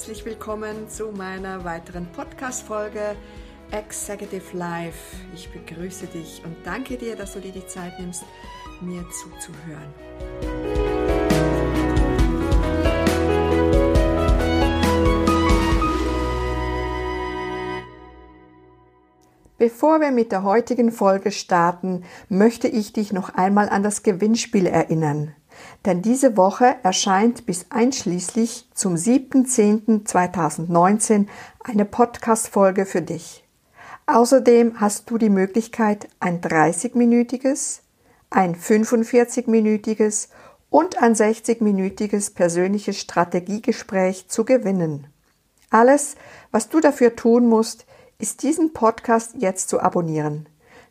herzlich willkommen zu meiner weiteren Podcast-Folge Executive Life. Ich begrüße dich und danke dir, dass du dir die Zeit nimmst, mir zuzuhören. Bevor wir mit der heutigen Folge starten, möchte ich dich noch einmal an das Gewinnspiel erinnern denn diese Woche erscheint bis einschließlich zum 7.10.2019 eine Podcast-Folge für dich. Außerdem hast du die Möglichkeit, ein 30-minütiges, ein 45-minütiges und ein 60-minütiges persönliches Strategiegespräch zu gewinnen. Alles, was du dafür tun musst, ist diesen Podcast jetzt zu abonnieren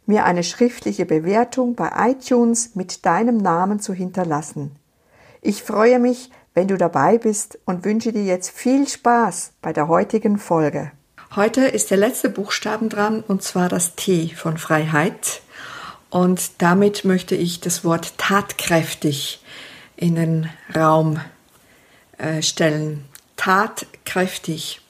mir eine schriftliche Bewertung bei iTunes mit deinem Namen zu hinterlassen. Ich freue mich, wenn du dabei bist und wünsche dir jetzt viel Spaß bei der heutigen Folge. Heute ist der letzte Buchstaben dran und zwar das T von Freiheit. Und damit möchte ich das Wort tatkräftig in den Raum äh, stellen. Tatkräftig.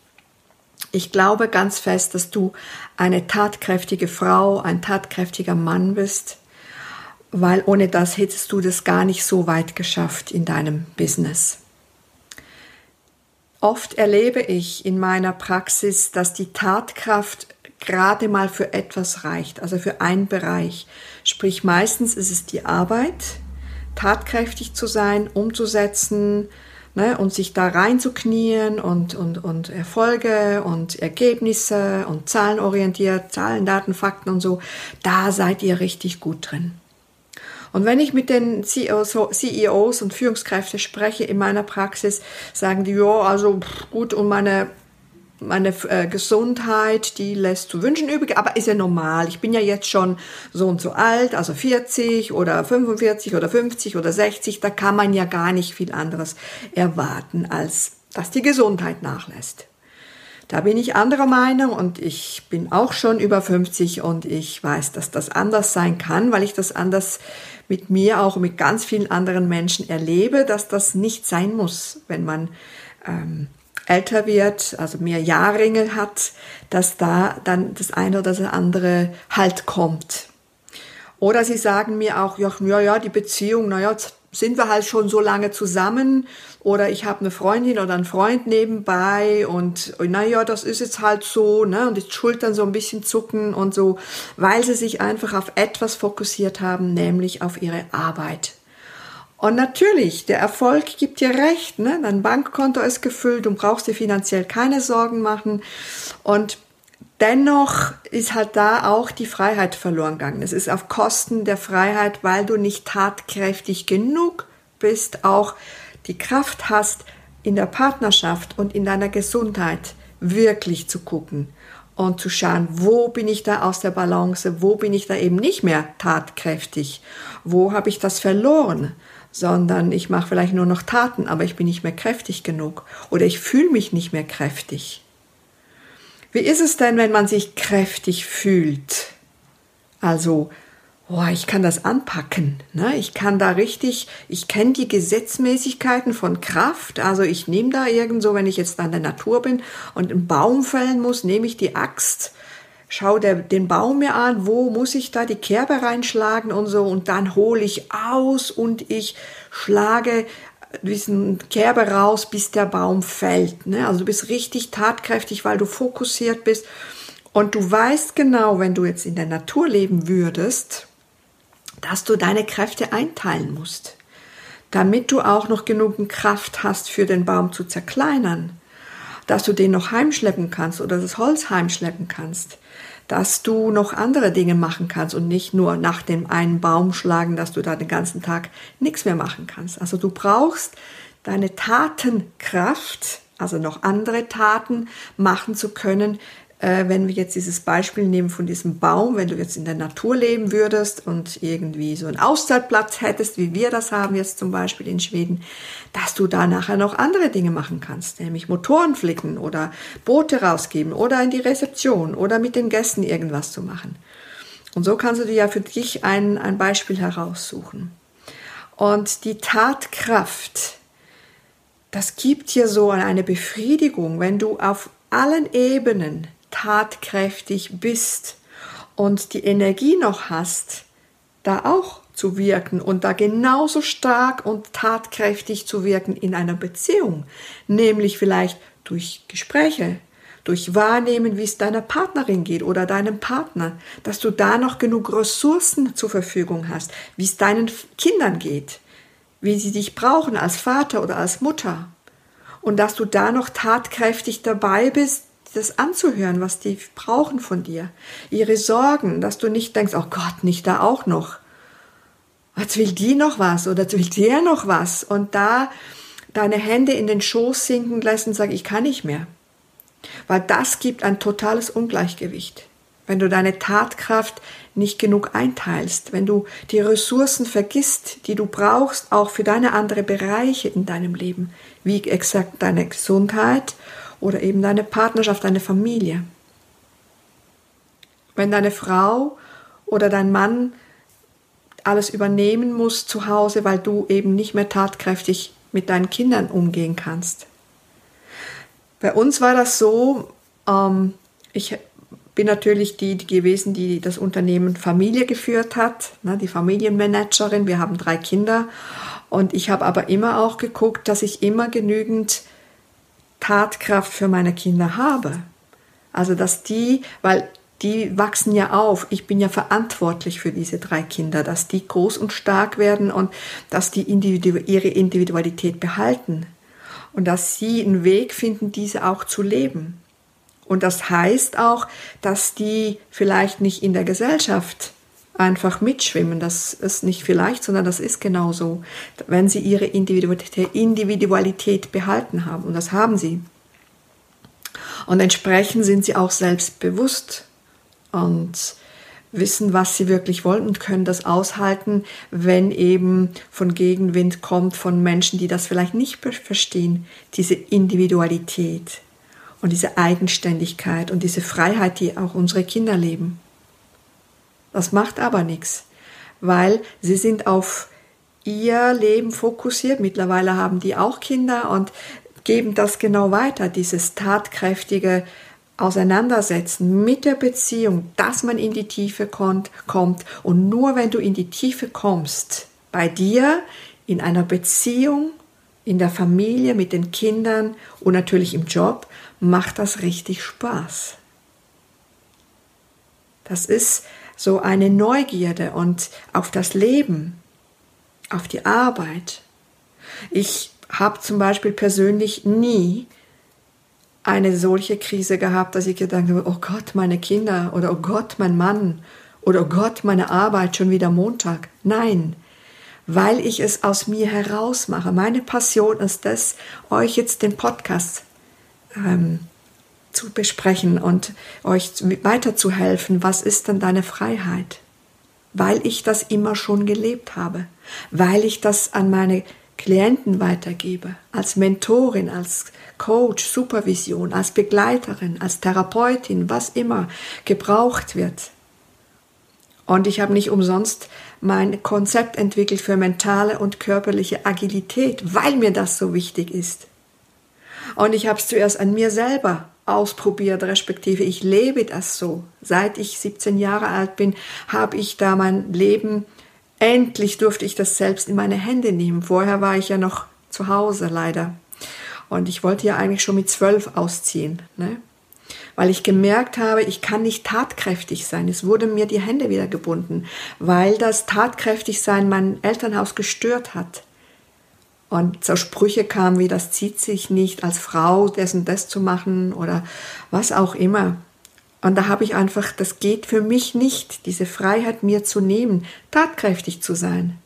Ich glaube ganz fest, dass du eine tatkräftige Frau, ein tatkräftiger Mann bist, weil ohne das hättest du das gar nicht so weit geschafft in deinem Business. Oft erlebe ich in meiner Praxis, dass die Tatkraft gerade mal für etwas reicht, also für einen Bereich. Sprich, meistens ist es die Arbeit, tatkräftig zu sein, umzusetzen, ne, und sich da reinzuknien und, und, und Erfolge und Ergebnisse und zahlenorientiert, Zahlen, Daten, Fakten und so, da seid ihr richtig gut drin. Und wenn ich mit den CEOs, CEOs und Führungskräften spreche in meiner Praxis, sagen die, ja, also gut, und meine meine äh, Gesundheit, die lässt zu wünschen übrig, aber ist ja normal. Ich bin ja jetzt schon so und so alt, also 40 oder 45 oder 50 oder 60, da kann man ja gar nicht viel anderes erwarten, als dass die Gesundheit nachlässt. Da bin ich anderer Meinung und ich bin auch schon über 50 und ich weiß, dass das anders sein kann, weil ich das anders mit mir auch mit ganz vielen anderen Menschen erlebe, dass das nicht sein muss, wenn man ähm, älter wird, also mehr Jahrringe hat, dass da dann das eine oder das andere halt kommt. Oder sie sagen mir auch, ja, ja, die Beziehung, naja, sind wir halt schon so lange zusammen oder ich habe eine Freundin oder einen Freund nebenbei und naja, das ist jetzt halt so, ne, und die Schultern so ein bisschen zucken und so, weil sie sich einfach auf etwas fokussiert haben, nämlich auf ihre Arbeit. Und natürlich, der Erfolg gibt dir recht, ne? dein Bankkonto ist gefüllt, du brauchst dir finanziell keine Sorgen machen. Und dennoch ist halt da auch die Freiheit verloren gegangen. Es ist auf Kosten der Freiheit, weil du nicht tatkräftig genug bist, auch die Kraft hast, in der Partnerschaft und in deiner Gesundheit wirklich zu gucken und zu schauen, wo bin ich da aus der Balance, wo bin ich da eben nicht mehr tatkräftig, wo habe ich das verloren sondern ich mache vielleicht nur noch Taten, aber ich bin nicht mehr kräftig genug oder ich fühle mich nicht mehr kräftig. Wie ist es denn, wenn man sich kräftig fühlt? Also, oh, ich kann das anpacken. Ne? Ich kann da richtig, ich kenne die Gesetzmäßigkeiten von Kraft. Also ich nehme da irgendwo, wenn ich jetzt an der Natur bin und einen Baum fällen muss, nehme ich die Axt schau der, den Baum mir an, wo muss ich da die Kerbe reinschlagen und so und dann hole ich aus und ich schlage diesen Kerbe raus, bis der Baum fällt. Ne? Also du bist richtig tatkräftig, weil du fokussiert bist und du weißt genau, wenn du jetzt in der Natur leben würdest, dass du deine Kräfte einteilen musst, damit du auch noch genug Kraft hast, für den Baum zu zerkleinern, dass du den noch heimschleppen kannst oder das Holz heimschleppen kannst dass du noch andere Dinge machen kannst und nicht nur nach dem einen Baum schlagen, dass du da den ganzen Tag nichts mehr machen kannst. Also du brauchst deine Tatenkraft, also noch andere Taten machen zu können, wenn wir jetzt dieses Beispiel nehmen von diesem Baum, wenn du jetzt in der Natur leben würdest und irgendwie so einen Auszeitplatz hättest, wie wir das haben jetzt zum Beispiel in Schweden, dass du da nachher noch andere Dinge machen kannst, nämlich Motoren flicken oder Boote rausgeben oder in die Rezeption oder mit den Gästen irgendwas zu machen. Und so kannst du dir ja für dich ein, ein Beispiel heraussuchen. Und die Tatkraft, das gibt dir so eine Befriedigung, wenn du auf allen Ebenen tatkräftig bist und die Energie noch hast, da auch zu wirken und da genauso stark und tatkräftig zu wirken in einer Beziehung, nämlich vielleicht durch Gespräche, durch Wahrnehmen, wie es deiner Partnerin geht oder deinem Partner, dass du da noch genug Ressourcen zur Verfügung hast, wie es deinen Kindern geht, wie sie dich brauchen als Vater oder als Mutter. Und dass du da noch tatkräftig dabei bist, das anzuhören, was die brauchen von dir. Ihre Sorgen, dass du nicht denkst, oh Gott, nicht da auch noch. Jetzt will die noch was oder jetzt will der noch was und da deine Hände in den Schoß sinken lassen und sagen, ich kann nicht mehr. Weil das gibt ein totales Ungleichgewicht. Wenn du deine Tatkraft nicht genug einteilst, wenn du die Ressourcen vergisst, die du brauchst, auch für deine anderen Bereiche in deinem Leben, wie exakt deine Gesundheit oder eben deine Partnerschaft, deine Familie. Wenn deine Frau oder dein Mann alles übernehmen muss zu Hause, weil du eben nicht mehr tatkräftig mit deinen Kindern umgehen kannst. Bei uns war das so, ähm, ich bin natürlich die, die, gewesen, die das Unternehmen Familie geführt hat, ne, die Familienmanagerin. Wir haben drei Kinder und ich habe aber immer auch geguckt, dass ich immer genügend Tatkraft für meine Kinder habe. Also dass die, weil die wachsen ja auf. Ich bin ja verantwortlich für diese drei Kinder, dass die groß und stark werden und dass die Individu ihre Individualität behalten und dass sie einen Weg finden, diese auch zu leben. Und das heißt auch, dass die vielleicht nicht in der Gesellschaft einfach mitschwimmen. Das ist nicht vielleicht, sondern das ist genauso, wenn sie ihre Individualität behalten haben. Und das haben sie. Und entsprechend sind sie auch selbstbewusst und wissen, was sie wirklich wollen und können das aushalten, wenn eben von Gegenwind kommt von Menschen, die das vielleicht nicht verstehen, diese Individualität und diese Eigenständigkeit und diese Freiheit, die auch unsere Kinder leben. Das macht aber nichts, weil sie sind auf ihr Leben fokussiert. Mittlerweile haben die auch Kinder und geben das genau weiter, dieses tatkräftige Auseinandersetzen mit der Beziehung, dass man in die Tiefe kommt. Und nur wenn du in die Tiefe kommst, bei dir, in einer Beziehung, in der Familie, mit den Kindern und natürlich im Job, macht das richtig Spaß. Das ist so eine Neugierde und auf das Leben, auf die Arbeit. Ich habe zum Beispiel persönlich nie eine solche Krise gehabt, dass ich gedacht habe, oh Gott, meine Kinder oder oh Gott, mein Mann oder oh Gott, meine Arbeit schon wieder Montag. Nein, weil ich es aus mir heraus mache. Meine Passion ist es, euch jetzt den Podcast ähm, zu besprechen und euch weiterzuhelfen, was ist denn deine Freiheit? Weil ich das immer schon gelebt habe, weil ich das an meine Klienten weitergebe, als Mentorin, als Coach, Supervision, als Begleiterin, als Therapeutin, was immer gebraucht wird. Und ich habe nicht umsonst mein Konzept entwickelt für mentale und körperliche Agilität, weil mir das so wichtig ist. Und ich habe es zuerst an mir selber ausprobiert, respektive ich lebe das so. Seit ich 17 Jahre alt bin, habe ich da mein Leben, endlich durfte ich das selbst in meine Hände nehmen. Vorher war ich ja noch zu Hause leider. Und ich wollte ja eigentlich schon mit zwölf ausziehen, ne? weil ich gemerkt habe, ich kann nicht tatkräftig sein. Es wurde mir die Hände wieder gebunden, weil das tatkräftig sein mein Elternhaus gestört hat. Und so Sprüche kamen wie, das zieht sich nicht als Frau, dessen das zu machen oder was auch immer. Und da habe ich einfach, das geht für mich nicht, diese Freiheit mir zu nehmen, tatkräftig zu sein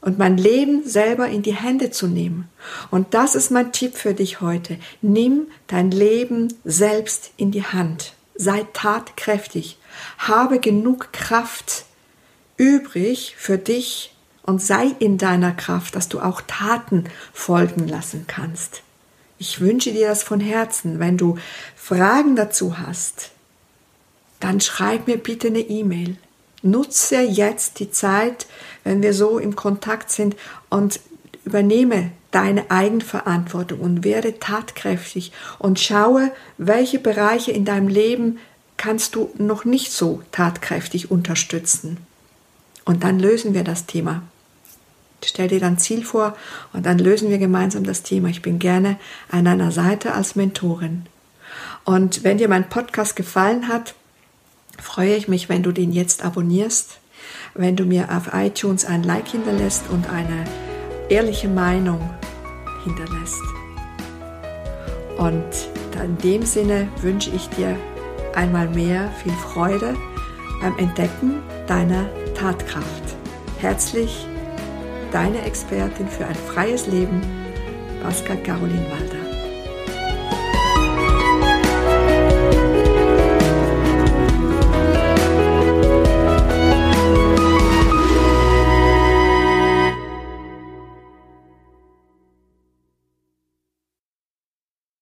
und mein Leben selber in die Hände zu nehmen. Und das ist mein Tipp für dich heute. Nimm dein Leben selbst in die Hand. Sei tatkräftig. Habe genug Kraft übrig für dich und sei in deiner Kraft, dass du auch Taten folgen lassen kannst. Ich wünsche dir das von Herzen. Wenn du Fragen dazu hast, dann schreib mir bitte eine E-Mail. Nutze jetzt die Zeit, wenn wir so im Kontakt sind und übernehme deine Eigenverantwortung und werde tatkräftig und schaue, welche Bereiche in deinem Leben kannst du noch nicht so tatkräftig unterstützen. Und dann lösen wir das Thema. Stell dir dann Ziel vor und dann lösen wir gemeinsam das Thema. Ich bin gerne an deiner Seite als Mentorin. Und wenn dir mein Podcast gefallen hat, freue ich mich, wenn du den jetzt abonnierst, wenn du mir auf iTunes ein Like hinterlässt und eine ehrliche Meinung hinterlässt. Und in dem Sinne wünsche ich dir einmal mehr viel Freude beim Entdecken deiner Tatkraft. Herzlich, deine Expertin für ein freies Leben, Pascal Caroline Wald.